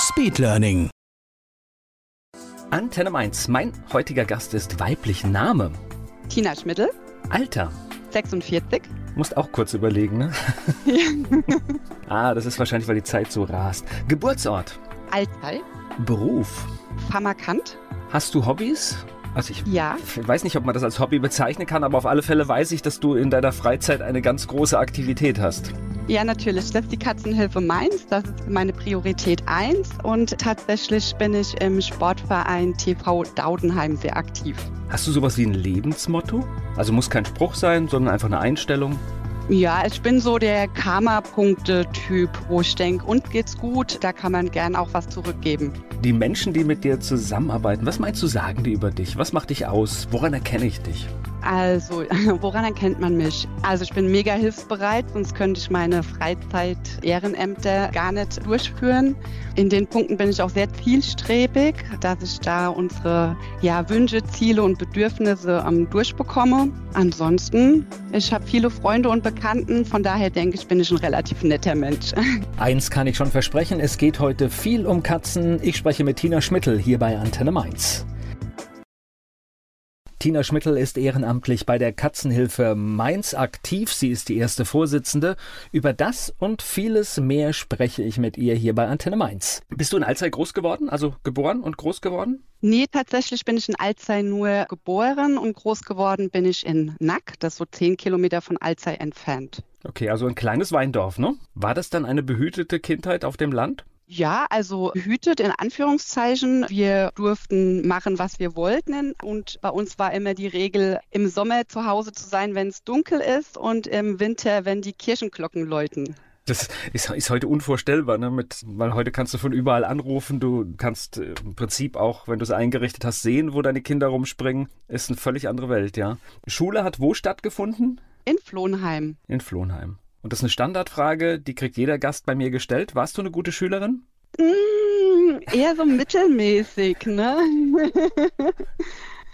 Speedlearning. Antenne 1. Mein heutiger Gast ist weiblich Name. Tina Schmittel, Alter. 46. Musst auch kurz überlegen, ne? ah, das ist wahrscheinlich, weil die Zeit so rast. Geburtsort. Alzey, Beruf. Pharmakant. Hast du Hobbys? Also ich Ja. weiß nicht, ob man das als Hobby bezeichnen kann, aber auf alle Fälle weiß ich, dass du in deiner Freizeit eine ganz große Aktivität hast. Ja, natürlich. Das ist die Katzenhilfe Mainz. Das ist meine Priorität 1. Und tatsächlich bin ich im Sportverein TV Daudenheim sehr aktiv. Hast du sowas wie ein Lebensmotto? Also muss kein Spruch sein, sondern einfach eine Einstellung. Ja, ich bin so der Karma-Punkte-Typ, wo ich denke, uns geht's gut, da kann man gern auch was zurückgeben. Die Menschen, die mit dir zusammenarbeiten, was meinst du, sagen die über dich? Was macht dich aus? Woran erkenne ich dich? Also, woran erkennt man mich? Also, ich bin mega hilfsbereit, sonst könnte ich meine Freizeit-Ehrenämter gar nicht durchführen. In den Punkten bin ich auch sehr zielstrebig, dass ich da unsere ja, Wünsche, Ziele und Bedürfnisse ähm, durchbekomme. Ansonsten, ich habe viele Freunde und Bekannten, von daher denke ich, bin ich ein relativ netter Mensch. Eins kann ich schon versprechen, es geht heute viel um Katzen. Ich spreche mit Tina Schmittel hier bei Antenne Mainz. Tina Schmittel ist ehrenamtlich bei der Katzenhilfe Mainz aktiv. Sie ist die erste Vorsitzende. Über das und vieles mehr spreche ich mit ihr hier bei Antenne Mainz. Bist du in Alzey groß geworden? Also geboren und groß geworden? Nee, tatsächlich bin ich in Alzey nur geboren und groß geworden bin ich in Nack, das ist so zehn Kilometer von Alzey entfernt. Okay, also ein kleines Weindorf, ne? War das dann eine behütete Kindheit auf dem Land? Ja, also behütet in Anführungszeichen. Wir durften machen, was wir wollten. Und bei uns war immer die Regel, im Sommer zu Hause zu sein, wenn es dunkel ist und im Winter, wenn die Kirchenglocken läuten. Das ist, ist heute unvorstellbar, ne? Mit, weil heute kannst du von überall anrufen. Du kannst äh, im Prinzip auch, wenn du es eingerichtet hast, sehen, wo deine Kinder rumspringen. Ist eine völlig andere Welt, ja. Schule hat wo stattgefunden? In Flohnheim. In Flohnheim. Und das ist eine Standardfrage, die kriegt jeder Gast bei mir gestellt. Warst du eine gute Schülerin? Mm, eher so mittelmäßig, ne?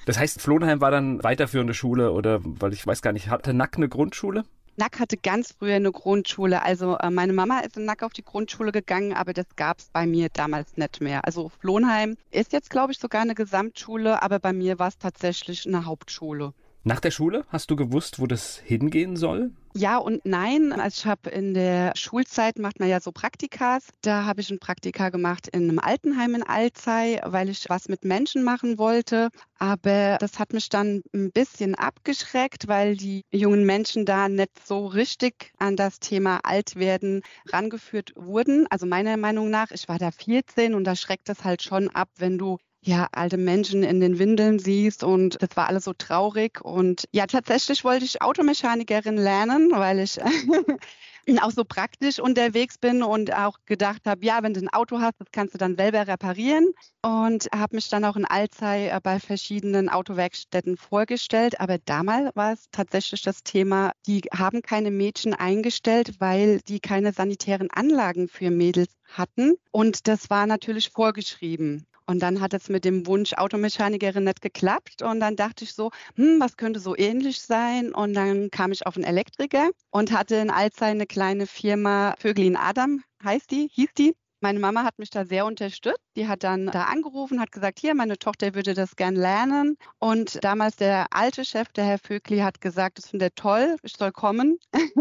Das heißt, Flohnheim war dann weiterführende Schule oder, weil ich weiß gar nicht, hatte Nack eine Grundschule? Nack hatte ganz früher eine Grundschule. Also äh, meine Mama ist in Nack auf die Grundschule gegangen, aber das gab es bei mir damals nicht mehr. Also Flohnheim ist jetzt, glaube ich, sogar eine Gesamtschule, aber bei mir war es tatsächlich eine Hauptschule. Nach der Schule hast du gewusst, wo das hingehen soll? Ja und nein. Also ich habe in der Schulzeit macht man ja so Praktikas. Da habe ich ein Praktika gemacht in einem Altenheim in Alzey, weil ich was mit Menschen machen wollte. Aber das hat mich dann ein bisschen abgeschreckt, weil die jungen Menschen da nicht so richtig an das Thema Altwerden rangeführt wurden. Also meiner Meinung nach, ich war da 14 und da schreckt es halt schon ab, wenn du ja, alte Menschen in den Windeln siehst und das war alles so traurig. Und ja, tatsächlich wollte ich Automechanikerin lernen, weil ich auch so praktisch unterwegs bin und auch gedacht habe, ja, wenn du ein Auto hast, das kannst du dann selber reparieren. Und habe mich dann auch in Alzey äh, bei verschiedenen Autowerkstätten vorgestellt. Aber damals war es tatsächlich das Thema, die haben keine Mädchen eingestellt, weil die keine sanitären Anlagen für Mädels hatten. Und das war natürlich vorgeschrieben. Und dann hat es mit dem Wunsch Automechanikerin nicht geklappt. Und dann dachte ich so, hm, was könnte so ähnlich sein? Und dann kam ich auf einen Elektriker und hatte in Alzey eine kleine Firma, Vögelin Adam heißt die, hieß die. Meine Mama hat mich da sehr unterstützt. Die hat dann da angerufen, hat gesagt, hier, meine Tochter würde das gern lernen. Und damals der alte Chef, der Herr Vögli, hat gesagt, das findet er toll, ich soll kommen.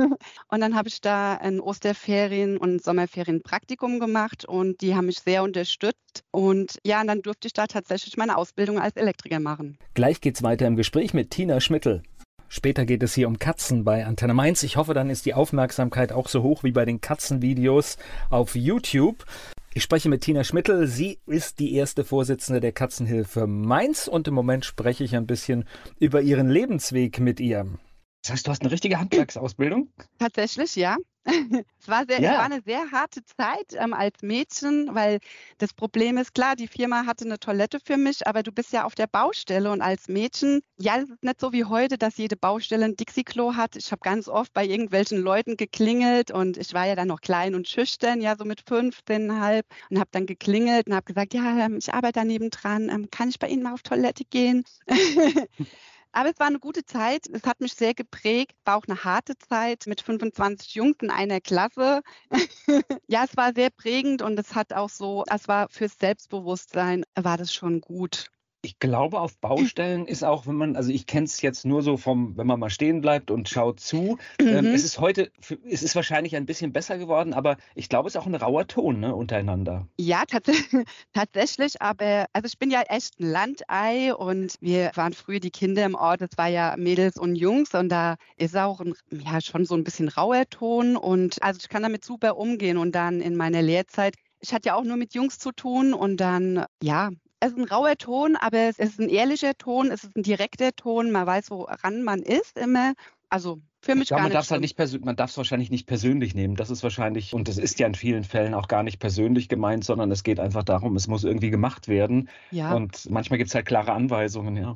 und dann habe ich da in Osterferien und Sommerferien Praktikum gemacht und die haben mich sehr unterstützt. Und ja, und dann durfte ich da tatsächlich meine Ausbildung als Elektriker machen. Gleich geht's weiter im Gespräch mit Tina Schmittel. Später geht es hier um Katzen bei Antenne Mainz. Ich hoffe, dann ist die Aufmerksamkeit auch so hoch wie bei den Katzenvideos auf YouTube. Ich spreche mit Tina Schmittel. Sie ist die erste Vorsitzende der Katzenhilfe Mainz und im Moment spreche ich ein bisschen über ihren Lebensweg mit ihr. Das heißt, du hast eine richtige Handwerksausbildung? Tatsächlich, ja. es war, sehr, ja. es war eine sehr harte Zeit ähm, als Mädchen, weil das Problem ist, klar, die Firma hatte eine Toilette für mich, aber du bist ja auf der Baustelle und als Mädchen, ja, es ist nicht so wie heute, dass jede Baustelle ein Dixie-Klo hat. Ich habe ganz oft bei irgendwelchen Leuten geklingelt und ich war ja dann noch klein und schüchtern, ja, so mit 15,5 und habe dann geklingelt und habe gesagt, ja, ähm, ich arbeite daneben dran, ähm, kann ich bei Ihnen mal auf Toilette gehen? Aber es war eine gute Zeit. Es hat mich sehr geprägt. War auch eine harte Zeit mit 25 Jungs in einer Klasse. ja, es war sehr prägend und es hat auch so, es war fürs Selbstbewusstsein, war das schon gut ich glaube, auf Baustellen ist auch, wenn man, also ich kenne es jetzt nur so vom, wenn man mal stehen bleibt und schaut zu. Ähm, mhm. Ähm, es ist heute, es ist wahrscheinlich ein bisschen besser geworden, aber ich glaube, es ist auch ein rauer Ton ne, untereinander. Ja, tats tatsächlich, aber also ich bin ja echt ein Landei und wir waren früher die Kinder im Ort, es war ja Mädels und Jungs und da ist auch ein, ja schon so ein bisschen rauer Ton und also ich kann damit super umgehen und dann in meiner Lehrzeit ich hatte ja auch nur mit Jungs zu tun und dann, ja, es ist ein rauer Ton, aber es ist ein ehrlicher Ton, es ist ein direkter Ton, man weiß, woran man ist immer. Also für mich ja, gar man darf halt nicht man darf es wahrscheinlich nicht persönlich nehmen. Das ist wahrscheinlich, und das ist ja in vielen Fällen auch gar nicht persönlich gemeint, sondern es geht einfach darum, es muss irgendwie gemacht werden. Ja. Und manchmal gibt es halt klare Anweisungen, ja.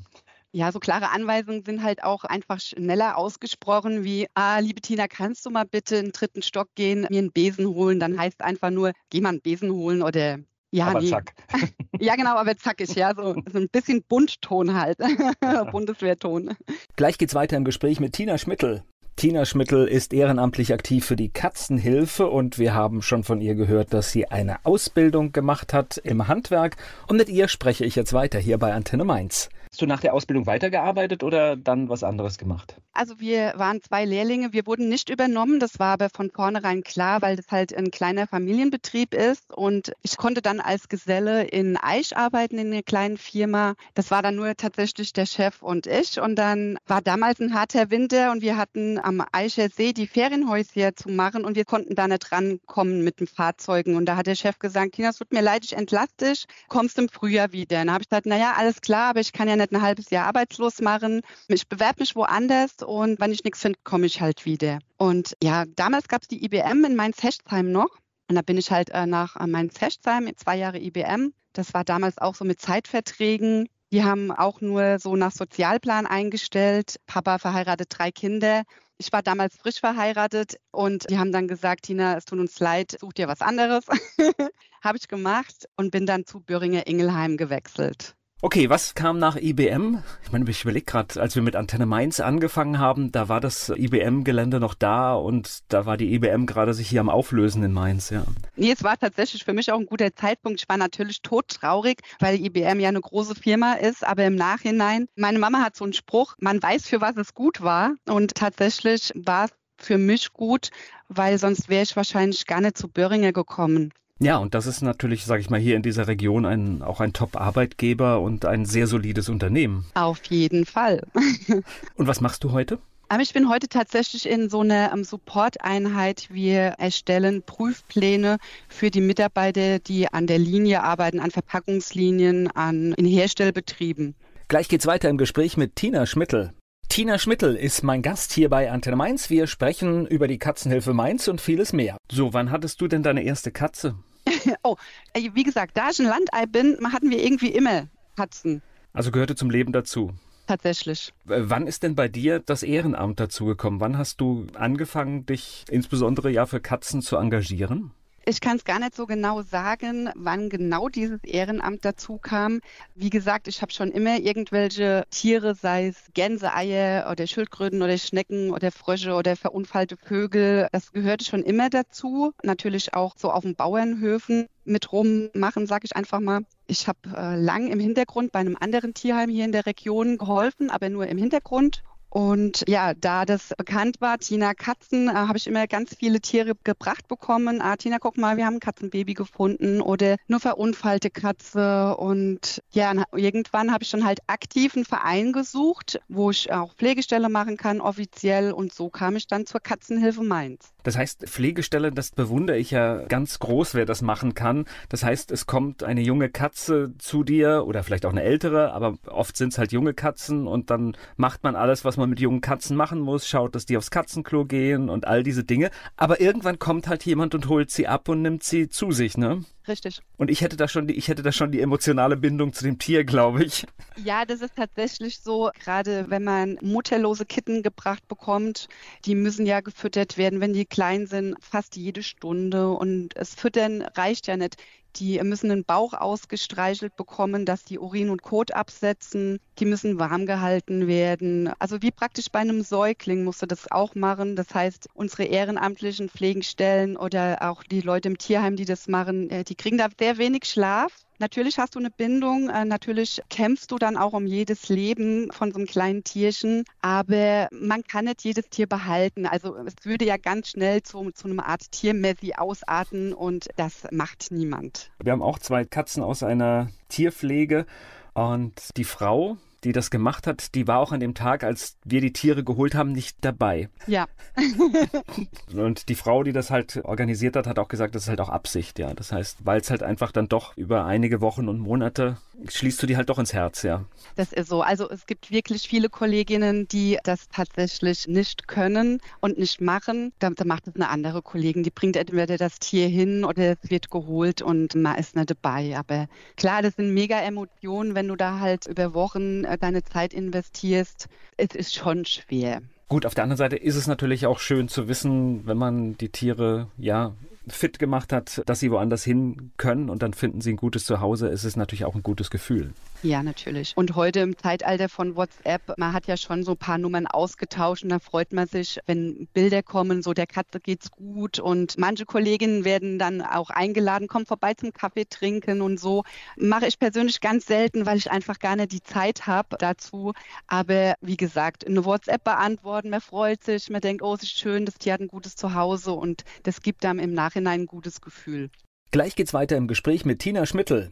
Ja, so klare Anweisungen sind halt auch einfach schneller ausgesprochen, wie, ah, liebe Tina, kannst du mal bitte in den dritten Stock gehen, mir einen Besen holen? Dann heißt einfach nur, geh mal einen Besen holen oder ja, aber nee. zack. ja, genau, aber zackig, ja, so, so ein bisschen Buntton halt, Bundeswehrton. Gleich geht's weiter im Gespräch mit Tina Schmittel. Tina Schmittel ist ehrenamtlich aktiv für die Katzenhilfe und wir haben schon von ihr gehört, dass sie eine Ausbildung gemacht hat im Handwerk und mit ihr spreche ich jetzt weiter hier bei Antenne Mainz. Du nach der Ausbildung weitergearbeitet oder dann was anderes gemacht? Also wir waren zwei Lehrlinge, wir wurden nicht übernommen, das war aber von vornherein klar, weil das halt ein kleiner Familienbetrieb ist und ich konnte dann als Geselle in Eich arbeiten in einer kleinen Firma. Das war dann nur tatsächlich der Chef und ich und dann war damals ein harter Winter und wir hatten am Eicher See die Ferienhäuser zu machen und wir konnten da nicht rankommen mit den Fahrzeugen und da hat der Chef gesagt, Tina, es tut mir leid, ich entlasse dich, kommst im Frühjahr wieder. Dann habe ich gesagt, naja, alles klar, aber ich kann ja nicht ein halbes Jahr arbeitslos machen. Ich bewerbe mich woanders und wenn ich nichts finde, komme ich halt wieder. Und ja, damals gab es die IBM in Mainz-Hechtsheim noch. Und da bin ich halt äh, nach äh, Mainz-Hechtsheim, zwei Jahre IBM. Das war damals auch so mit Zeitverträgen. Die haben auch nur so nach Sozialplan eingestellt. Papa verheiratet drei Kinder. Ich war damals frisch verheiratet und die haben dann gesagt, Tina, es tut uns leid, such dir was anderes. Habe ich gemacht und bin dann zu Böhringer Ingelheim gewechselt. Okay, was kam nach IBM? Ich meine, ich überlege gerade, als wir mit Antenne Mainz angefangen haben, da war das IBM-Gelände noch da und da war die IBM gerade sich hier am Auflösen in Mainz, ja. Nee, es war tatsächlich für mich auch ein guter Zeitpunkt. Ich war natürlich todtraurig, weil IBM ja eine große Firma ist, aber im Nachhinein, meine Mama hat so einen Spruch, man weiß, für was es gut war und tatsächlich war es für mich gut, weil sonst wäre ich wahrscheinlich gar nicht zu Böhringer gekommen. Ja, und das ist natürlich, sage ich mal, hier in dieser Region ein, auch ein Top-Arbeitgeber und ein sehr solides Unternehmen. Auf jeden Fall. und was machst du heute? Aber ich bin heute tatsächlich in so einer um, Support-Einheit. Wir erstellen Prüfpläne für die Mitarbeiter, die an der Linie arbeiten, an Verpackungslinien, an in Herstellbetrieben. Gleich geht's weiter im Gespräch mit Tina Schmittel. Tina Schmittel ist mein Gast hier bei Antenne Mainz. Wir sprechen über die Katzenhilfe Mainz und vieles mehr. So, wann hattest du denn deine erste Katze? oh, wie gesagt, da ich ein Landei bin, hatten wir irgendwie immer Katzen. Also gehörte zum Leben dazu. Tatsächlich. Wann ist denn bei dir das Ehrenamt dazugekommen? Wann hast du angefangen, dich insbesondere ja für Katzen zu engagieren? Ich kann es gar nicht so genau sagen, wann genau dieses Ehrenamt dazu kam. Wie gesagt, ich habe schon immer irgendwelche Tiere, sei es Gänseeier oder Schildkröten oder Schnecken oder Frösche oder verunfallte Vögel. Das gehörte schon immer dazu. Natürlich auch so auf den Bauernhöfen mit rummachen, sage ich einfach mal. Ich habe äh, lang im Hintergrund bei einem anderen Tierheim hier in der Region geholfen, aber nur im Hintergrund und ja, da das bekannt war, Tina Katzen, äh, habe ich immer ganz viele Tiere gebracht bekommen. Ah, Tina, guck mal, wir haben ein Katzenbaby gefunden oder nur verunfallte Katze. Und ja, irgendwann habe ich dann halt aktiv einen Verein gesucht, wo ich auch Pflegestelle machen kann, offiziell. Und so kam ich dann zur Katzenhilfe Mainz. Das heißt, Pflegestelle, das bewundere ich ja ganz groß, wer das machen kann. Das heißt, es kommt eine junge Katze zu dir oder vielleicht auch eine ältere, aber oft sind es halt junge Katzen und dann macht man alles, was man mit jungen Katzen machen muss, schaut, dass die aufs Katzenklo gehen und all diese Dinge. Aber irgendwann kommt halt jemand und holt sie ab und nimmt sie zu sich, ne? Richtig. Und ich hätte da schon die, ich hätte da schon die emotionale Bindung zu dem Tier, glaube ich. Ja, das ist tatsächlich so, gerade wenn man mutterlose Kitten gebracht bekommt, die müssen ja gefüttert werden, wenn die klein sind, fast jede Stunde. Und das Füttern reicht ja nicht. Die müssen den Bauch ausgestreichelt bekommen, dass die Urin und Kot absetzen. Die müssen warm gehalten werden. Also wie praktisch bei einem Säugling musst du das auch machen. Das heißt, unsere ehrenamtlichen Pflegestellen oder auch die Leute im Tierheim, die das machen, äh, die kriegen da sehr wenig Schlaf. Natürlich hast du eine Bindung, äh, natürlich kämpfst du dann auch um jedes Leben von so einem kleinen Tierchen, aber man kann nicht jedes Tier behalten. Also es würde ja ganz schnell zu, zu einer Art Tiermessi ausarten und das macht niemand. Wir haben auch zwei Katzen aus einer Tierpflege und die Frau, die das gemacht hat, die war auch an dem Tag, als wir die Tiere geholt haben, nicht dabei. Ja. und die Frau, die das halt organisiert hat, hat auch gesagt, das ist halt auch Absicht, ja. Das heißt, weil es halt einfach dann doch über einige Wochen und Monate schließt du die halt doch ins Herz, ja. Das ist so. Also es gibt wirklich viele Kolleginnen, die das tatsächlich nicht können und nicht machen. Da, da macht es eine andere Kollegin, die bringt entweder das Tier hin oder es wird geholt und man ist nicht dabei. Aber klar, das sind mega Emotionen, wenn du da halt über Wochen deine Zeit investierst. Es ist schon schwer. Gut, auf der anderen Seite ist es natürlich auch schön zu wissen, wenn man die Tiere ja fit gemacht hat, dass sie woanders hin können und dann finden sie ein gutes Zuhause, ist es natürlich auch ein gutes Gefühl. Ja, natürlich. Und heute im Zeitalter von WhatsApp, man hat ja schon so ein paar Nummern ausgetauscht und da freut man sich, wenn Bilder kommen, so der Katze geht's gut und manche Kolleginnen werden dann auch eingeladen, komm vorbei zum Kaffee trinken und so. Mache ich persönlich ganz selten, weil ich einfach gar nicht die Zeit habe dazu. Aber wie gesagt, eine WhatsApp beantworten, man freut sich, man denkt, oh, es ist schön, das Tier hat ein gutes Zuhause und das gibt einem im Nachhinein ein gutes Gefühl. Gleich geht's weiter im Gespräch mit Tina Schmittel.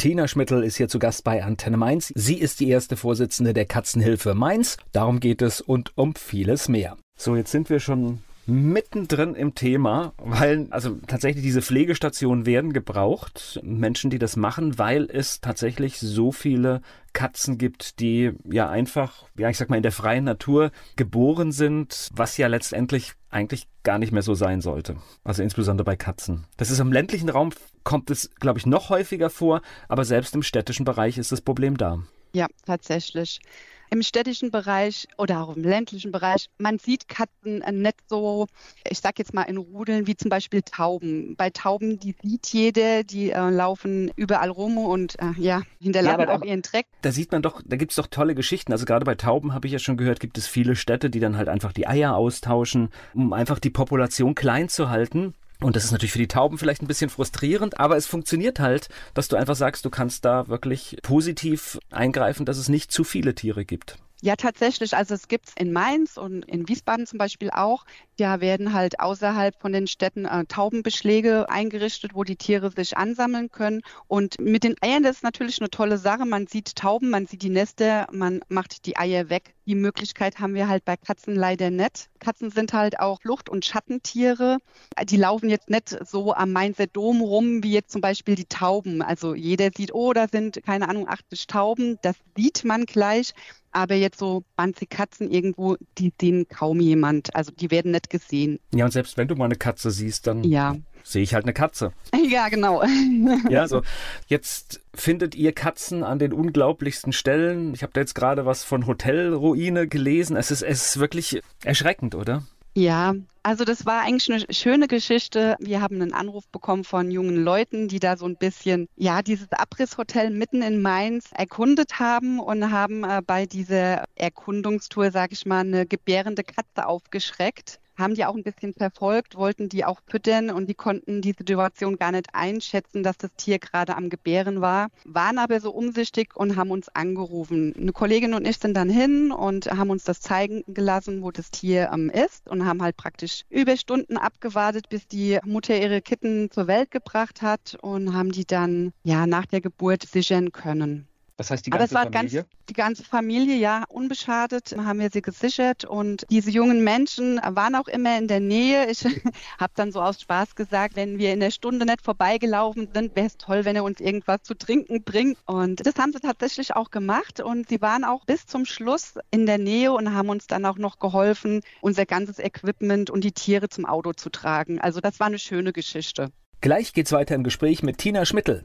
Tina Schmittel ist hier zu Gast bei Antenne Mainz. Sie ist die erste Vorsitzende der Katzenhilfe Mainz. Darum geht es und um vieles mehr. So, jetzt sind wir schon mittendrin im Thema, weil also tatsächlich diese Pflegestationen werden gebraucht, Menschen, die das machen, weil es tatsächlich so viele Katzen gibt, die ja einfach, ja, ich sag mal, in der freien Natur geboren sind, was ja letztendlich eigentlich gar nicht mehr so sein sollte. Also insbesondere bei Katzen. Das ist im ländlichen Raum kommt es, glaube ich, noch häufiger vor, aber selbst im städtischen Bereich ist das Problem da. Ja, tatsächlich im städtischen Bereich oder auch im ländlichen Bereich, man sieht Katzen nicht so, ich sag jetzt mal in Rudeln, wie zum Beispiel Tauben. Bei Tauben, die sieht jeder, die äh, laufen überall rum und äh, ja, hinterlassen ja, auch ihren Dreck. Da sieht man doch, da gibt es doch tolle Geschichten. Also gerade bei Tauben habe ich ja schon gehört, gibt es viele Städte, die dann halt einfach die Eier austauschen, um einfach die Population klein zu halten. Und das ist natürlich für die Tauben vielleicht ein bisschen frustrierend, aber es funktioniert halt, dass du einfach sagst, du kannst da wirklich positiv eingreifen, dass es nicht zu viele Tiere gibt. Ja, tatsächlich. Also es gibt es in Mainz und in Wiesbaden zum Beispiel auch. Da werden halt außerhalb von den Städten äh, Taubenbeschläge eingerichtet, wo die Tiere sich ansammeln können. Und mit den Eiern, das ist natürlich eine tolle Sache. Man sieht Tauben, man sieht die Nester, man macht die Eier weg. Die Möglichkeit haben wir halt bei Katzen leider nicht. Katzen sind halt auch Flucht- und Schattentiere. Die laufen jetzt nicht so am Mainzer Dom rum wie jetzt zum Beispiel die Tauben. Also jeder sieht, oh, da sind keine Ahnung 80 Tauben. Das sieht man gleich. Aber jetzt so 20 Katzen irgendwo, die sehen kaum jemand. Also die werden nicht gesehen. Ja, und selbst wenn du mal eine Katze siehst, dann ja. sehe ich halt eine Katze. Ja, genau. ja, so. Jetzt findet ihr Katzen an den unglaublichsten Stellen. Ich habe da jetzt gerade was von Hotelruine gelesen. Es ist, es ist wirklich erschreckend, oder? Ja, also das war eigentlich eine schöne Geschichte. Wir haben einen Anruf bekommen von jungen Leuten, die da so ein bisschen, ja, dieses Abrisshotel mitten in Mainz erkundet haben und haben äh, bei dieser Erkundungstour, sag ich mal, eine gebärende Katze aufgeschreckt haben die auch ein bisschen verfolgt, wollten die auch füttern und die konnten die Situation gar nicht einschätzen, dass das Tier gerade am Gebären war, waren aber so umsichtig und haben uns angerufen. Eine Kollegin und ich sind dann hin und haben uns das zeigen gelassen, wo das Tier ähm, ist und haben halt praktisch über Stunden abgewartet, bis die Mutter ihre Kitten zur Welt gebracht hat und haben die dann ja nach der Geburt sichern können. Das heißt, die ganze Aber es war Familie? Ganz, die ganze Familie, ja, unbeschadet haben wir sie gesichert und diese jungen Menschen waren auch immer in der Nähe. Ich habe dann so aus Spaß gesagt, wenn wir in der Stunde nicht vorbeigelaufen sind, wäre es toll, wenn er uns irgendwas zu trinken bringt. Und das haben sie tatsächlich auch gemacht und sie waren auch bis zum Schluss in der Nähe und haben uns dann auch noch geholfen, unser ganzes Equipment und die Tiere zum Auto zu tragen. Also das war eine schöne Geschichte. Gleich geht's weiter im Gespräch mit Tina Schmittel.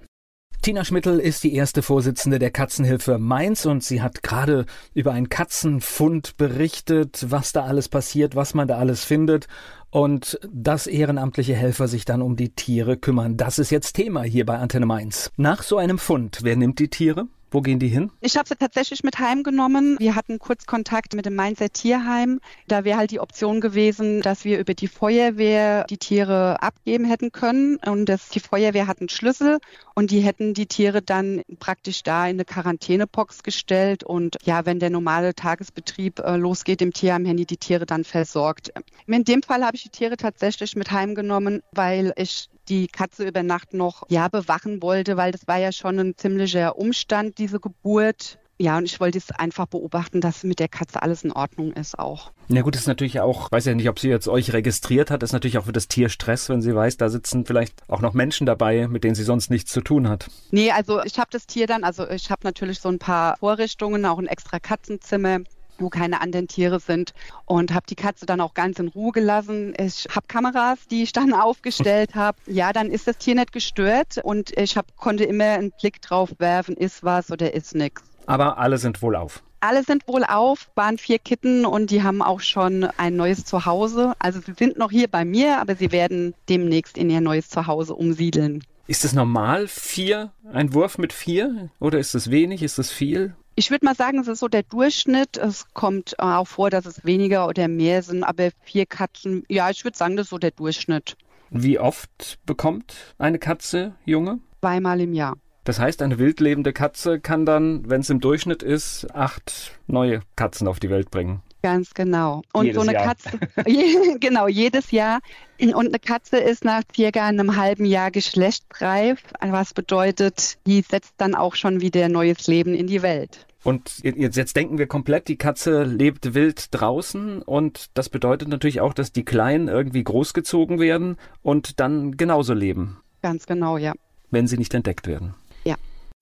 Tina Schmittel ist die erste Vorsitzende der Katzenhilfe Mainz und sie hat gerade über einen Katzenfund berichtet, was da alles passiert, was man da alles findet und dass ehrenamtliche Helfer sich dann um die Tiere kümmern. Das ist jetzt Thema hier bei Antenne Mainz. Nach so einem Fund, wer nimmt die Tiere? Wo gehen die hin? Ich habe sie tatsächlich mit heimgenommen. Wir hatten kurz Kontakt mit dem Mainzer Tierheim. Da wäre halt die Option gewesen, dass wir über die Feuerwehr die Tiere abgeben hätten können. Und das, die Feuerwehr hat einen Schlüssel und die hätten die Tiere dann praktisch da in eine Quarantänebox gestellt. Und ja, wenn der normale Tagesbetrieb äh, losgeht im Tierheim, die die Tiere dann versorgt. In dem Fall habe ich die Tiere tatsächlich mit heimgenommen, weil ich die Katze über Nacht noch ja bewachen wollte, weil das war ja schon ein ziemlicher Umstand, diese Geburt. Ja, und ich wollte es einfach beobachten, dass mit der Katze alles in Ordnung ist auch. Na gut, ist natürlich auch, weiß ja nicht, ob sie jetzt euch registriert hat, ist natürlich auch für das Tier Stress, wenn sie weiß, da sitzen vielleicht auch noch Menschen dabei, mit denen sie sonst nichts zu tun hat. Nee, also ich habe das Tier dann, also ich habe natürlich so ein paar Vorrichtungen, auch ein extra Katzenzimmer wo keine anderen Tiere sind und habe die Katze dann auch ganz in Ruhe gelassen. Ich habe Kameras, die ich dann aufgestellt habe. Ja, dann ist das Tier nicht gestört und ich hab, konnte immer einen Blick drauf werfen, ist was oder ist nichts. Aber alle sind wohl auf. Alle sind wohl auf, waren vier Kitten und die haben auch schon ein neues Zuhause. Also sie sind noch hier bei mir, aber sie werden demnächst in ihr neues Zuhause umsiedeln. Ist es normal, vier, ein Wurf mit vier? Oder ist es wenig, ist es viel? Ich würde mal sagen, es ist so der Durchschnitt. Es kommt äh, auch vor, dass es weniger oder mehr sind, aber vier Katzen, ja, ich würde sagen, das ist so der Durchschnitt. Wie oft bekommt eine Katze Junge? Zweimal im Jahr. Das heißt, eine wildlebende Katze kann dann, wenn es im Durchschnitt ist, acht neue Katzen auf die Welt bringen. Ganz genau. Und jedes so eine Jahr. Katze, genau, jedes Jahr. Und eine Katze ist nach circa einem halben Jahr geschlechtsreif, was bedeutet, die setzt dann auch schon wieder neues Leben in die Welt. Und jetzt, jetzt denken wir komplett, die Katze lebt wild draußen und das bedeutet natürlich auch, dass die Kleinen irgendwie großgezogen werden und dann genauso leben, Ganz genau, ja. wenn sie nicht entdeckt werden.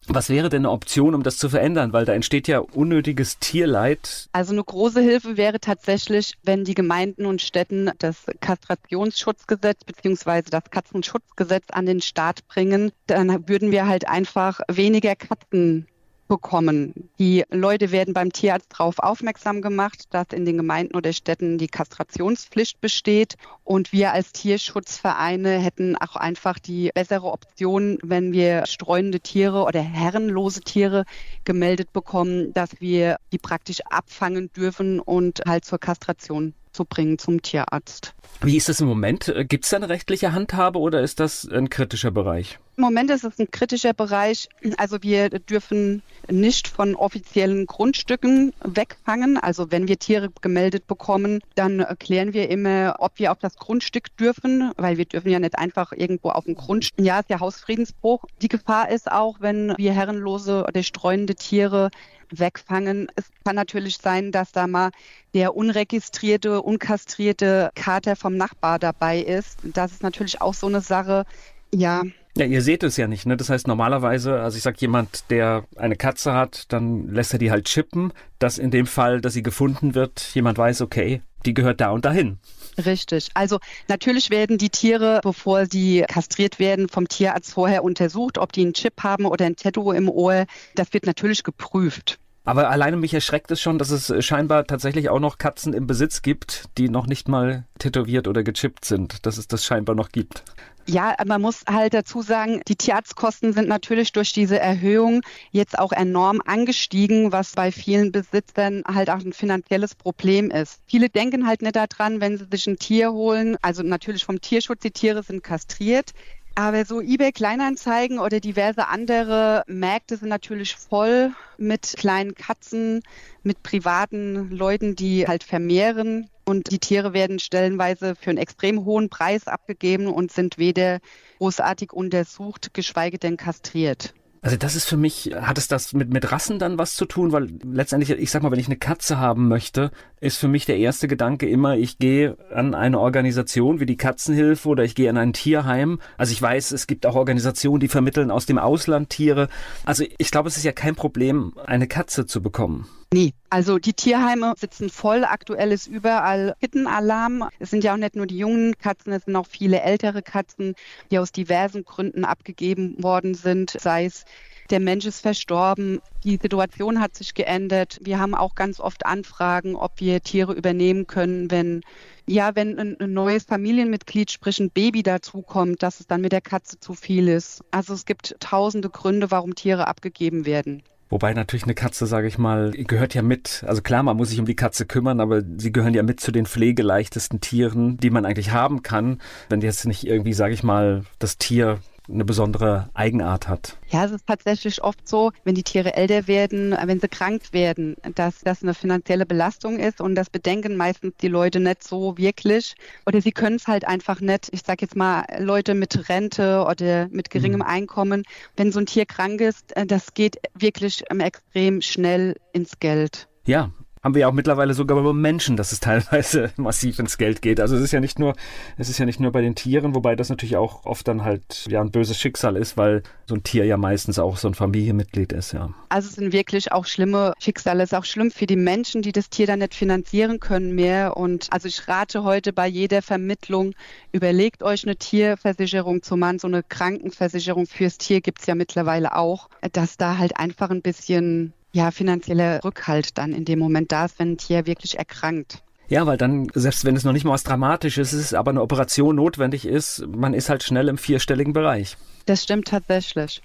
Was wäre denn eine Option, um das zu verändern? Weil da entsteht ja unnötiges Tierleid. Also eine große Hilfe wäre tatsächlich, wenn die Gemeinden und Städten das Kastrationsschutzgesetz bzw. das Katzenschutzgesetz an den Start bringen. Dann würden wir halt einfach weniger Katzen bekommen. Die Leute werden beim Tierarzt darauf aufmerksam gemacht, dass in den Gemeinden oder Städten die Kastrationspflicht besteht. Und wir als Tierschutzvereine hätten auch einfach die bessere Option, wenn wir streunende Tiere oder herrenlose Tiere gemeldet bekommen, dass wir die praktisch abfangen dürfen und halt zur Kastration zu bringen zum Tierarzt. Wie ist das im Moment? Gibt es da eine rechtliche Handhabe oder ist das ein kritischer Bereich? Im Moment ist es ein kritischer Bereich. Also wir dürfen nicht von offiziellen Grundstücken wegfangen. Also wenn wir Tiere gemeldet bekommen, dann klären wir immer, ob wir auf das Grundstück dürfen, weil wir dürfen ja nicht einfach irgendwo auf dem Grundstück. Ja, ist ja Hausfriedensbruch. Die Gefahr ist auch, wenn wir herrenlose oder streunende Tiere wegfangen. Es kann natürlich sein, dass da mal der unregistrierte, unkastrierte Kater vom Nachbar dabei ist. Das ist natürlich auch so eine Sache. Ja, Ja, ihr seht es ja nicht, ne? Das heißt normalerweise, also ich sag jemand, der eine Katze hat, dann lässt er die halt chippen, dass in dem Fall, dass sie gefunden wird, jemand weiß, okay, die gehört da und dahin. Richtig. Also natürlich werden die Tiere, bevor sie kastriert werden, vom Tierarzt vorher untersucht, ob die einen Chip haben oder ein Tattoo im Ohr. Das wird natürlich geprüft. Aber alleine mich erschreckt es schon, dass es scheinbar tatsächlich auch noch Katzen im Besitz gibt, die noch nicht mal tätowiert oder gechippt sind, dass es das scheinbar noch gibt. Ja, man muss halt dazu sagen, die Tierarztkosten sind natürlich durch diese Erhöhung jetzt auch enorm angestiegen, was bei vielen Besitzern halt auch ein finanzielles Problem ist. Viele denken halt nicht daran, wenn sie sich ein Tier holen, also natürlich vom Tierschutz, die Tiere sind kastriert. Aber so eBay Kleinanzeigen oder diverse andere Märkte sind natürlich voll mit kleinen Katzen, mit privaten Leuten, die halt vermehren. Und die Tiere werden stellenweise für einen extrem hohen Preis abgegeben und sind weder großartig untersucht, geschweige denn kastriert. Also das ist für mich, hat es das mit, mit Rassen dann was zu tun? Weil letztendlich, ich sag mal, wenn ich eine Katze haben möchte, ist für mich der erste Gedanke immer, ich gehe an eine Organisation wie die Katzenhilfe oder ich gehe an ein Tierheim. Also ich weiß, es gibt auch Organisationen, die vermitteln aus dem Ausland Tiere. Also ich glaube, es ist ja kein Problem, eine Katze zu bekommen. Nee, also die Tierheime sitzen voll. Aktuell ist überall Kittenalarm. Es sind ja auch nicht nur die jungen Katzen, es sind auch viele ältere Katzen, die aus diversen Gründen abgegeben worden sind, sei es der Mensch ist verstorben, die Situation hat sich geändert. Wir haben auch ganz oft Anfragen, ob wir Tiere übernehmen können, wenn ja, wenn ein, ein neues Familienmitglied, sprich ein Baby dazukommt, dass es dann mit der Katze zu viel ist. Also es gibt tausende Gründe, warum Tiere abgegeben werden. Wobei natürlich eine Katze, sage ich mal, gehört ja mit. Also klar, man muss sich um die Katze kümmern, aber sie gehören ja mit zu den pflegeleichtesten Tieren, die man eigentlich haben kann. Wenn jetzt nicht irgendwie, sage ich mal, das Tier eine besondere Eigenart hat. Ja, es ist tatsächlich oft so, wenn die Tiere älter werden, wenn sie krank werden, dass das eine finanzielle Belastung ist und das bedenken meistens die Leute nicht so wirklich oder sie können es halt einfach nicht. Ich sage jetzt mal Leute mit Rente oder mit geringem mhm. Einkommen, wenn so ein Tier krank ist, äh, das geht wirklich extrem schnell ins Geld. Ja, haben wir ja auch mittlerweile sogar bei Menschen, dass es teilweise massiv ins Geld geht. Also es ist ja nicht nur, es ist ja nicht nur bei den Tieren, wobei das natürlich auch oft dann halt ja ein böses Schicksal ist, weil so ein Tier ja meistens auch so ein Familienmitglied ist, ja. Also es sind wirklich auch schlimme Schicksale. Es ist auch schlimm für die Menschen, die das Tier dann nicht finanzieren können mehr. Und also ich rate heute bei jeder Vermittlung, überlegt euch eine Tierversicherung zu machen. So eine Krankenversicherung fürs Tier gibt es ja mittlerweile auch, dass da halt einfach ein bisschen ja, finanzieller Rückhalt dann in dem Moment da ist, wenn ein Tier wirklich erkrankt. Ja, weil dann, selbst wenn es noch nicht mal was Dramatisches ist, aber eine Operation notwendig ist, man ist halt schnell im vierstelligen Bereich. Das stimmt tatsächlich.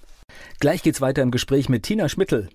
Gleich geht's weiter im Gespräch mit Tina Schmittel.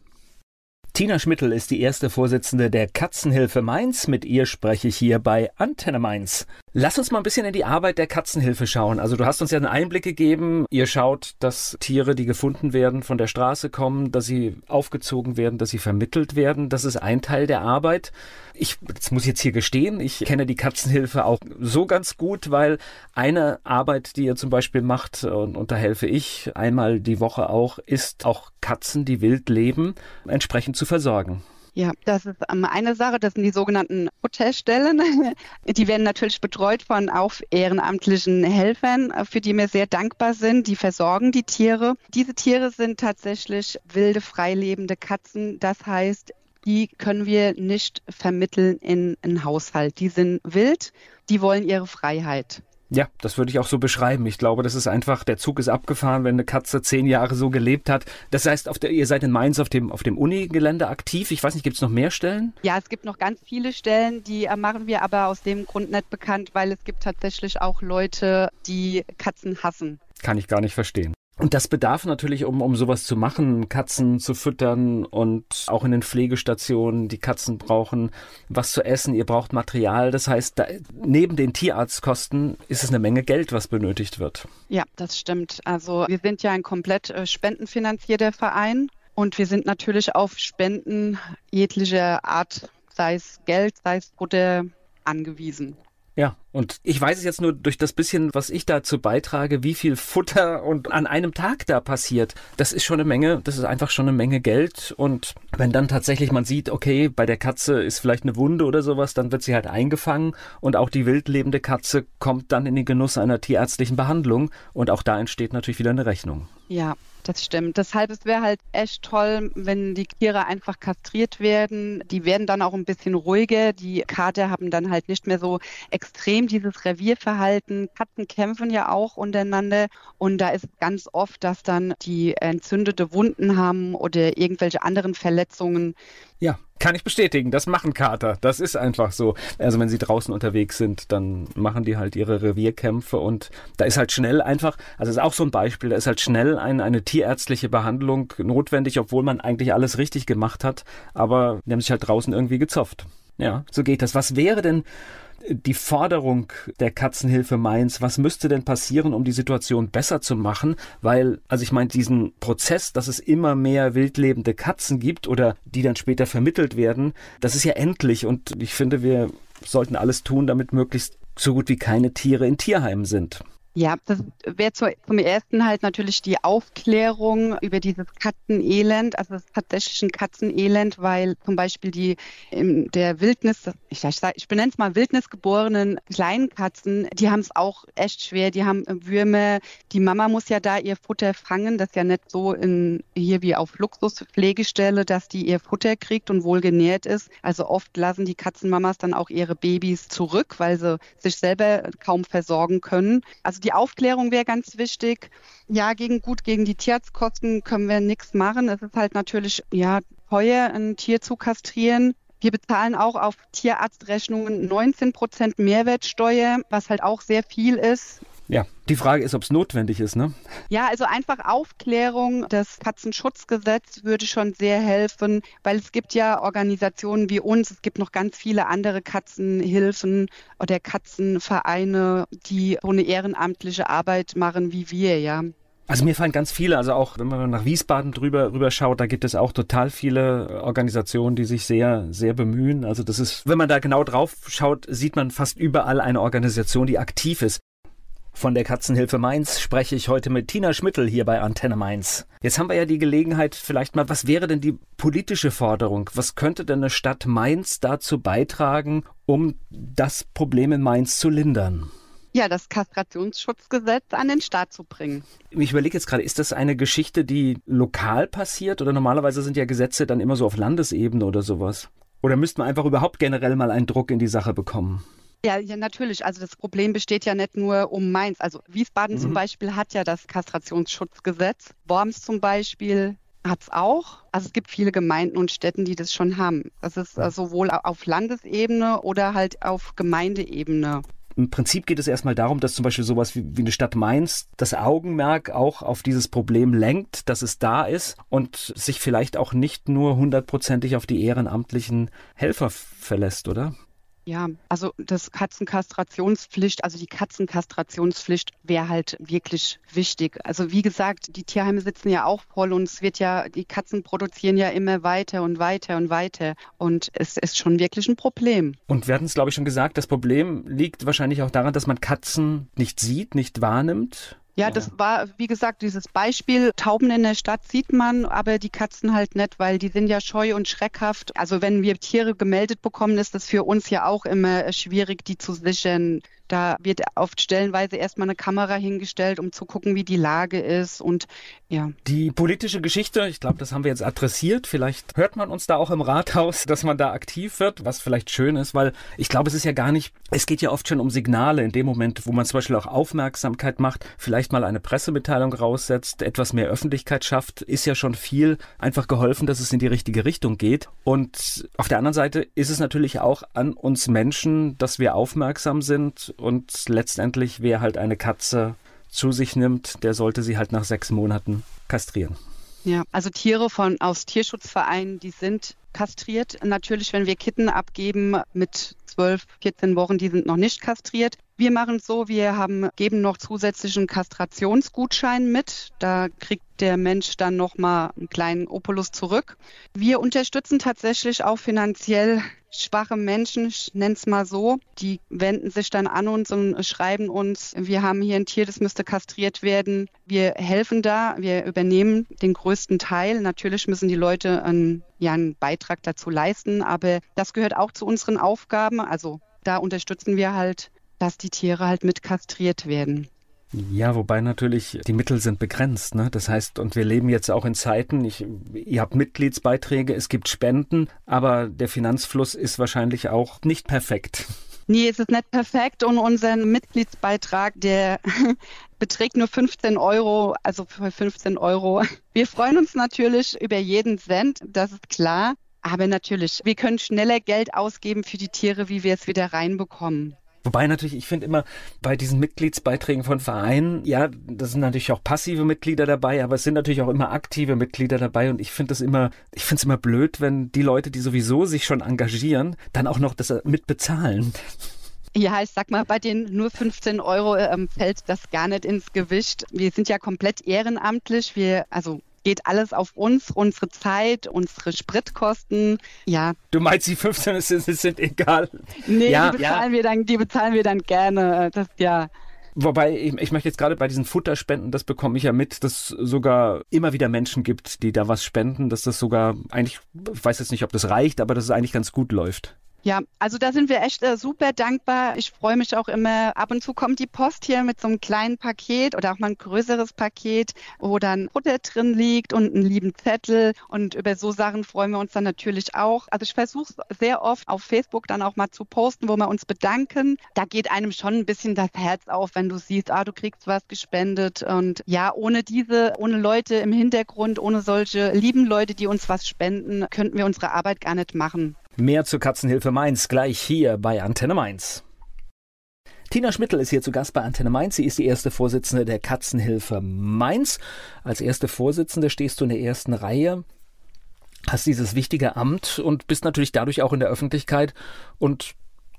Tina Schmittel ist die erste Vorsitzende der Katzenhilfe Mainz. Mit ihr spreche ich hier bei Antenne Mainz. Lass uns mal ein bisschen in die Arbeit der Katzenhilfe schauen. Also du hast uns ja einen Einblick gegeben. Ihr schaut, dass Tiere, die gefunden werden, von der Straße kommen, dass sie aufgezogen werden, dass sie vermittelt werden. Das ist ein Teil der Arbeit. Ich, das muss jetzt hier gestehen, ich kenne die Katzenhilfe auch so ganz gut, weil eine Arbeit, die ihr zum Beispiel macht, und, und da helfe ich einmal die Woche auch, ist auch Katzen, die wild leben, entsprechend zu versorgen. Ja, das ist ähm, eine Sache, das sind die sogenannten Hotelstellen. Die werden natürlich betreut von auch ehrenamtlichen Helfern, äh, für die wir sehr dankbar sind. Die versorgen die Tiere. Diese Tiere sind tatsächlich wilde, freilebende Katzen. Das heißt, die können wir nicht vermitteln in einen Haushalt. Die sind wild, die wollen ihre Freiheit. Ja, das würde ich auch so beschreiben. Ich glaube, das ist einfach, der Zug ist abgefahren, wenn eine Katze zehn Jahre so gelebt hat. Das heißt, auf der, ihr seid in Mainz auf dem, auf dem Uni-Gelände aktiv. Ich weiß nicht, gibt es noch mehr Stellen? Ja, es gibt noch ganz viele Stellen, die äh, machen wir aber aus dem Grund nicht bekannt, weil es gibt tatsächlich auch Leute, die Katzen hassen. Kann ich gar nicht verstehen. Und das bedarf natürlich, um, um sowas zu machen, Katzen zu füttern und auch in den Pflegestationen, die Katzen brauchen was zu essen, ihr braucht Material. Das heißt, da, neben den Tierarztkosten ist es eine Menge Geld, was benötigt wird. Ja, das stimmt. Also wir sind ja ein komplett äh, spendenfinanzierter Verein und wir sind natürlich auf Spenden jeglicher Art, sei es Geld, sei es Futter, angewiesen. Ja, und ich weiß es jetzt nur durch das bisschen, was ich dazu beitrage, wie viel Futter und an einem Tag da passiert. Das ist schon eine Menge, das ist einfach schon eine Menge Geld. Und wenn dann tatsächlich man sieht, okay, bei der Katze ist vielleicht eine Wunde oder sowas, dann wird sie halt eingefangen und auch die wildlebende Katze kommt dann in den Genuss einer tierärztlichen Behandlung und auch da entsteht natürlich wieder eine Rechnung. Ja, das stimmt. Deshalb es wäre halt echt toll, wenn die Tiere einfach kastriert werden. Die werden dann auch ein bisschen ruhiger. Die Kater haben dann halt nicht mehr so extrem dieses Revierverhalten. Katzen kämpfen ja auch untereinander und da ist ganz oft, dass dann die entzündete Wunden haben oder irgendwelche anderen Verletzungen. Ja, kann ich bestätigen. Das machen Kater. Das ist einfach so. Also wenn sie draußen unterwegs sind, dann machen die halt ihre Revierkämpfe und da ist halt schnell einfach, also das ist auch so ein Beispiel, da ist halt schnell ein, eine tierärztliche Behandlung notwendig, obwohl man eigentlich alles richtig gemacht hat, aber die haben sich halt draußen irgendwie gezopft. Ja, so geht das. Was wäre denn die Forderung der Katzenhilfe Mainz, was müsste denn passieren, um die Situation besser zu machen? Weil, also ich meine, diesen Prozess, dass es immer mehr wildlebende Katzen gibt oder die dann später vermittelt werden, das ist ja endlich und ich finde, wir sollten alles tun, damit möglichst so gut wie keine Tiere in Tierheimen sind. Ja, das wäre zum ersten halt natürlich die Aufklärung über dieses Katzenelend, also das ein Katzenelend, weil zum Beispiel die in der Wildnis, ich, ich, ich benenne es mal wildnisgeborenen kleinen Katzen, die haben es auch echt schwer, die haben Würmer, die Mama muss ja da ihr Futter fangen, das ist ja nicht so in, hier wie auf Luxuspflegestelle, dass die ihr Futter kriegt und wohl genährt ist. Also oft lassen die Katzenmamas dann auch ihre Babys zurück, weil sie sich selber kaum versorgen können. Also die Aufklärung wäre ganz wichtig. Ja, gegen gut gegen die Tierarztkosten können wir nichts machen. Es ist halt natürlich ja teuer, ein Tier zu kastrieren. Wir bezahlen auch auf Tierarztrechnungen 19 Prozent Mehrwertsteuer, was halt auch sehr viel ist. Ja, die Frage ist, ob es notwendig ist, ne? Ja, also einfach Aufklärung. Das Katzenschutzgesetz würde schon sehr helfen, weil es gibt ja Organisationen wie uns, es gibt noch ganz viele andere Katzenhilfen oder Katzenvereine, die so eine ehrenamtliche Arbeit machen wie wir, ja. Also mir fallen ganz viele, also auch wenn man nach Wiesbaden drüber rüber schaut, da gibt es auch total viele Organisationen, die sich sehr, sehr bemühen. Also das ist, wenn man da genau drauf schaut, sieht man fast überall eine Organisation, die aktiv ist. Von der Katzenhilfe Mainz spreche ich heute mit Tina Schmittel hier bei Antenne Mainz. Jetzt haben wir ja die Gelegenheit, vielleicht mal, was wäre denn die politische Forderung? Was könnte denn eine Stadt Mainz dazu beitragen, um das Problem in Mainz zu lindern? Ja, das Kastrationsschutzgesetz an den Start zu bringen. Ich überlege jetzt gerade, ist das eine Geschichte, die lokal passiert oder normalerweise sind ja Gesetze dann immer so auf Landesebene oder sowas? Oder müsste man einfach überhaupt generell mal einen Druck in die Sache bekommen? Ja, ja, natürlich. Also das Problem besteht ja nicht nur um Mainz. Also Wiesbaden mhm. zum Beispiel hat ja das Kastrationsschutzgesetz. Worms zum Beispiel hat es auch. Also es gibt viele Gemeinden und Städten, die das schon haben. Das ist äh, sowohl auf Landesebene oder halt auf Gemeindeebene. Im Prinzip geht es erstmal darum, dass zum Beispiel sowas wie, wie eine Stadt Mainz das Augenmerk auch auf dieses Problem lenkt, dass es da ist und sich vielleicht auch nicht nur hundertprozentig auf die ehrenamtlichen Helfer verlässt, oder? Ja, also das Katzenkastrationspflicht, also die Katzenkastrationspflicht wäre halt wirklich wichtig. Also wie gesagt, die Tierheime sitzen ja auch voll und es wird ja, die Katzen produzieren ja immer weiter und weiter und weiter. Und es ist schon wirklich ein Problem. Und wir hatten es, glaube ich, schon gesagt, das Problem liegt wahrscheinlich auch daran, dass man Katzen nicht sieht, nicht wahrnimmt. Ja, das war, wie gesagt, dieses Beispiel. Tauben in der Stadt sieht man, aber die Katzen halt nicht, weil die sind ja scheu und schreckhaft. Also wenn wir Tiere gemeldet bekommen, ist das für uns ja auch immer schwierig, die zu sichern. Da wird oft stellenweise erstmal eine Kamera hingestellt, um zu gucken, wie die Lage ist und ja. Die politische Geschichte, ich glaube, das haben wir jetzt adressiert. Vielleicht hört man uns da auch im Rathaus, dass man da aktiv wird, was vielleicht schön ist, weil ich glaube, es ist ja gar nicht, es geht ja oft schon um Signale in dem Moment, wo man zum Beispiel auch Aufmerksamkeit macht, vielleicht mal eine Pressemitteilung raussetzt, etwas mehr Öffentlichkeit schafft, ist ja schon viel einfach geholfen, dass es in die richtige Richtung geht. Und auf der anderen Seite ist es natürlich auch an uns Menschen, dass wir aufmerksam sind und letztendlich, wer halt eine Katze zu sich nimmt, der sollte sie halt nach sechs Monaten kastrieren. Ja, also Tiere von aus Tierschutzvereinen, die sind kastriert. Natürlich, wenn wir Kitten abgeben mit 12, 14 Wochen, die sind noch nicht kastriert. Wir machen es so, wir haben, geben noch zusätzlichen Kastrationsgutschein mit. Da kriegt der Mensch dann nochmal einen kleinen Opulus zurück. Wir unterstützen tatsächlich auch finanziell schwache Menschen, ich nenne es mal so, die wenden sich dann an uns und schreiben uns, wir haben hier ein Tier, das müsste kastriert werden. Wir helfen da, wir übernehmen den größten Teil. Natürlich müssen die Leute einen, ja, einen Beitrag dazu leisten, aber das gehört auch zu unseren Aufgaben. Also da unterstützen wir halt, dass die Tiere halt mit kastriert werden. Ja, wobei natürlich die Mittel sind begrenzt. Ne? Das heißt, und wir leben jetzt auch in Zeiten, ich, ihr habt Mitgliedsbeiträge, es gibt Spenden, aber der Finanzfluss ist wahrscheinlich auch nicht perfekt. Nee, es ist nicht perfekt und unser Mitgliedsbeitrag, der beträgt nur 15 Euro, also für 15 Euro. Wir freuen uns natürlich über jeden Cent, das ist klar. Aber natürlich, wir können schneller Geld ausgeben für die Tiere, wie wir es wieder reinbekommen. Wobei natürlich, ich finde immer bei diesen Mitgliedsbeiträgen von Vereinen, ja, da sind natürlich auch passive Mitglieder dabei, aber es sind natürlich auch immer aktive Mitglieder dabei und ich finde das immer, ich finde es immer blöd, wenn die Leute, die sowieso sich schon engagieren, dann auch noch das mitbezahlen. Ja, ich sag mal, bei den nur 15 Euro ähm, fällt das gar nicht ins Gewicht. Wir sind ja komplett ehrenamtlich. Wir, also geht alles auf uns, unsere Zeit, unsere Spritkosten. Ja. Du meinst, die 15 sind, sind egal? Nee, ja, die, bezahlen ja. wir dann, die bezahlen wir dann gerne. Das, ja. Wobei, ich, ich möchte jetzt gerade bei diesen Futterspenden, das bekomme ich ja mit, dass sogar immer wieder Menschen gibt, die da was spenden, dass das sogar eigentlich, ich weiß jetzt nicht, ob das reicht, aber dass es eigentlich ganz gut läuft. Ja, also da sind wir echt äh, super dankbar. Ich freue mich auch immer, ab und zu kommt die Post hier mit so einem kleinen Paket oder auch mal ein größeres Paket, wo dann Futter drin liegt und einen lieben Zettel. Und über so Sachen freuen wir uns dann natürlich auch. Also ich versuche sehr oft auf Facebook dann auch mal zu posten, wo wir uns bedanken. Da geht einem schon ein bisschen das Herz auf, wenn du siehst, ah, du kriegst was gespendet. Und ja, ohne diese, ohne Leute im Hintergrund, ohne solche lieben Leute, die uns was spenden, könnten wir unsere Arbeit gar nicht machen. Mehr zur Katzenhilfe Mainz gleich hier bei Antenne Mainz. Tina Schmittel ist hier zu Gast bei Antenne Mainz. Sie ist die erste Vorsitzende der Katzenhilfe Mainz. Als erste Vorsitzende stehst du in der ersten Reihe, hast dieses wichtige Amt und bist natürlich dadurch auch in der Öffentlichkeit und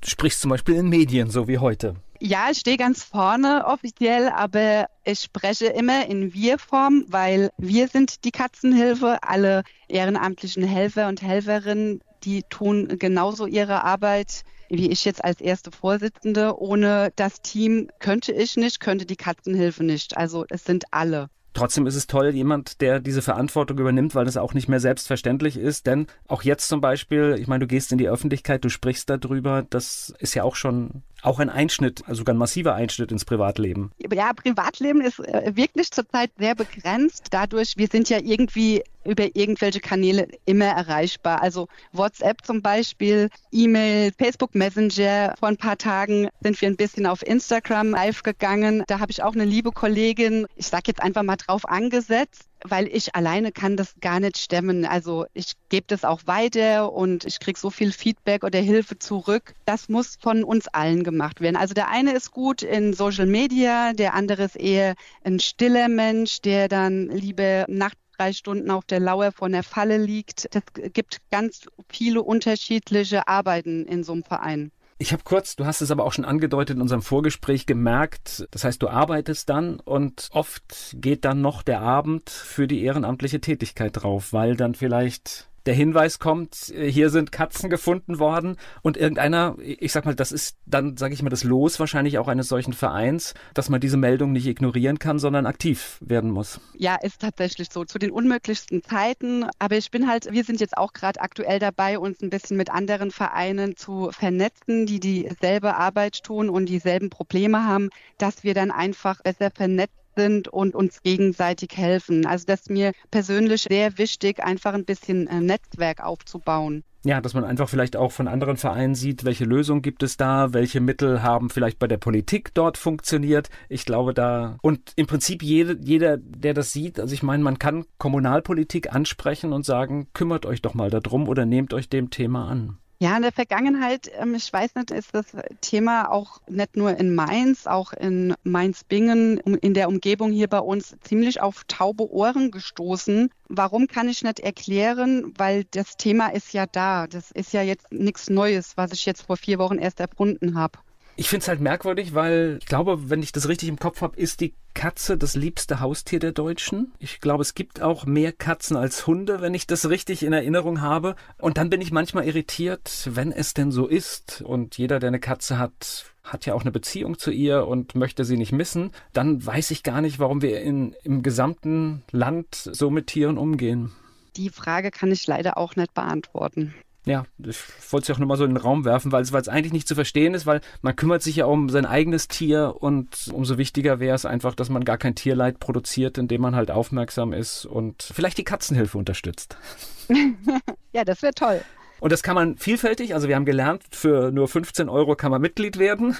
sprichst zum Beispiel in Medien, so wie heute. Ja, ich stehe ganz vorne offiziell, aber ich spreche immer in Wir-Form, weil wir sind die Katzenhilfe. Alle ehrenamtlichen Helfer und Helferinnen die tun genauso ihre Arbeit wie ich jetzt als erste Vorsitzende. Ohne das Team könnte ich nicht, könnte die Katzenhilfe nicht. Also es sind alle. Trotzdem ist es toll, jemand, der diese Verantwortung übernimmt, weil das auch nicht mehr selbstverständlich ist. Denn auch jetzt zum Beispiel, ich meine, du gehst in die Öffentlichkeit, du sprichst darüber, das ist ja auch schon auch ein Einschnitt, also sogar ein massiver Einschnitt ins Privatleben. Ja, Privatleben ist äh, wirklich zurzeit sehr begrenzt. Dadurch, wir sind ja irgendwie über irgendwelche Kanäle immer erreichbar. Also WhatsApp zum Beispiel, E-Mail, Facebook Messenger. Vor ein paar Tagen sind wir ein bisschen auf Instagram live gegangen. Da habe ich auch eine liebe Kollegin, ich sage jetzt einfach mal drauf angesetzt weil ich alleine kann das gar nicht stemmen. Also ich gebe das auch weiter und ich kriege so viel Feedback oder Hilfe zurück. Das muss von uns allen gemacht werden. Also der eine ist gut in Social Media, der andere ist eher ein stiller Mensch, der dann lieber Nacht drei Stunden auf der Lauer vor der Falle liegt. Das gibt ganz viele unterschiedliche Arbeiten in so einem Verein. Ich habe kurz, du hast es aber auch schon angedeutet in unserem Vorgespräch gemerkt, das heißt, du arbeitest dann und oft geht dann noch der Abend für die ehrenamtliche Tätigkeit drauf, weil dann vielleicht der Hinweis kommt, äh, hier sind Katzen gefunden worden und irgendeiner, ich sag mal, das ist dann, sage ich mal, das Los wahrscheinlich auch eines solchen Vereins, dass man diese Meldung nicht ignorieren kann, sondern aktiv werden muss. Ja, ist tatsächlich so. Zu den unmöglichsten Zeiten. Aber ich bin halt, wir sind jetzt auch gerade aktuell dabei, uns ein bisschen mit anderen Vereinen zu vernetzen, die dieselbe Arbeit tun und dieselben Probleme haben, dass wir dann einfach besser vernetzt sind und uns gegenseitig helfen. Also das ist mir persönlich sehr wichtig, einfach ein bisschen ein äh, Netzwerk aufzubauen. Ja, dass man einfach vielleicht auch von anderen Vereinen sieht, welche Lösungen gibt es da, welche Mittel haben vielleicht bei der Politik dort funktioniert. Ich glaube da und im Prinzip jede, jeder, der das sieht, also ich meine, man kann Kommunalpolitik ansprechen und sagen, kümmert euch doch mal darum oder nehmt euch dem Thema an. Ja, in der Vergangenheit, ähm, ich weiß nicht, ist das Thema auch nicht nur in Mainz, auch in Mainz-Bingen, in der Umgebung hier bei uns ziemlich auf taube Ohren gestoßen. Warum kann ich nicht erklären? Weil das Thema ist ja da. Das ist ja jetzt nichts Neues, was ich jetzt vor vier Wochen erst erfunden habe. Ich finde es halt merkwürdig, weil ich glaube, wenn ich das richtig im Kopf habe, ist die Katze das liebste Haustier der Deutschen. Ich glaube, es gibt auch mehr Katzen als Hunde, wenn ich das richtig in Erinnerung habe. Und dann bin ich manchmal irritiert, wenn es denn so ist. Und jeder, der eine Katze hat, hat ja auch eine Beziehung zu ihr und möchte sie nicht missen. Dann weiß ich gar nicht, warum wir in, im gesamten Land so mit Tieren umgehen. Die Frage kann ich leider auch nicht beantworten. Ja, ich wollte es ja auch nochmal so in den Raum werfen, weil es eigentlich nicht zu verstehen ist, weil man kümmert sich ja um sein eigenes Tier und umso wichtiger wäre es einfach, dass man gar kein Tierleid produziert, indem man halt aufmerksam ist und vielleicht die Katzenhilfe unterstützt. ja, das wäre toll. Und das kann man vielfältig, also wir haben gelernt, für nur 15 Euro kann man Mitglied werden.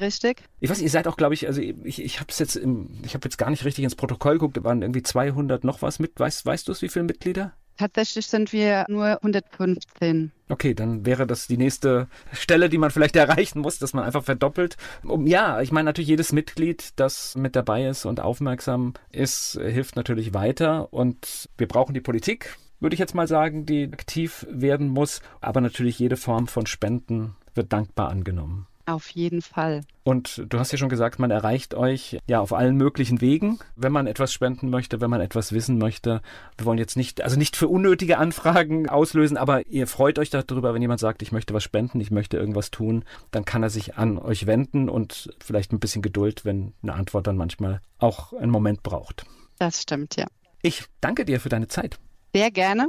Richtig. Ich weiß, ihr seid auch, glaube ich, also ich, ich habe es jetzt, im, ich habe jetzt gar nicht richtig ins Protokoll geguckt, waren irgendwie 200 noch was mit. Weißt, weißt du es, wie viele Mitglieder? Tatsächlich sind wir nur 115. Okay, dann wäre das die nächste Stelle, die man vielleicht erreichen muss, dass man einfach verdoppelt. Um, ja, ich meine natürlich jedes Mitglied, das mit dabei ist und aufmerksam ist, hilft natürlich weiter. Und wir brauchen die Politik, würde ich jetzt mal sagen, die aktiv werden muss. Aber natürlich jede Form von Spenden wird dankbar angenommen. Auf jeden Fall. Und du hast ja schon gesagt, man erreicht euch ja auf allen möglichen Wegen, wenn man etwas spenden möchte, wenn man etwas wissen möchte. Wir wollen jetzt nicht, also nicht für unnötige Anfragen auslösen, aber ihr freut euch darüber, wenn jemand sagt, ich möchte was spenden, ich möchte irgendwas tun, dann kann er sich an euch wenden und vielleicht ein bisschen Geduld, wenn eine Antwort dann manchmal auch einen Moment braucht. Das stimmt, ja. Ich danke dir für deine Zeit. Sehr gerne.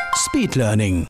Speed Learning.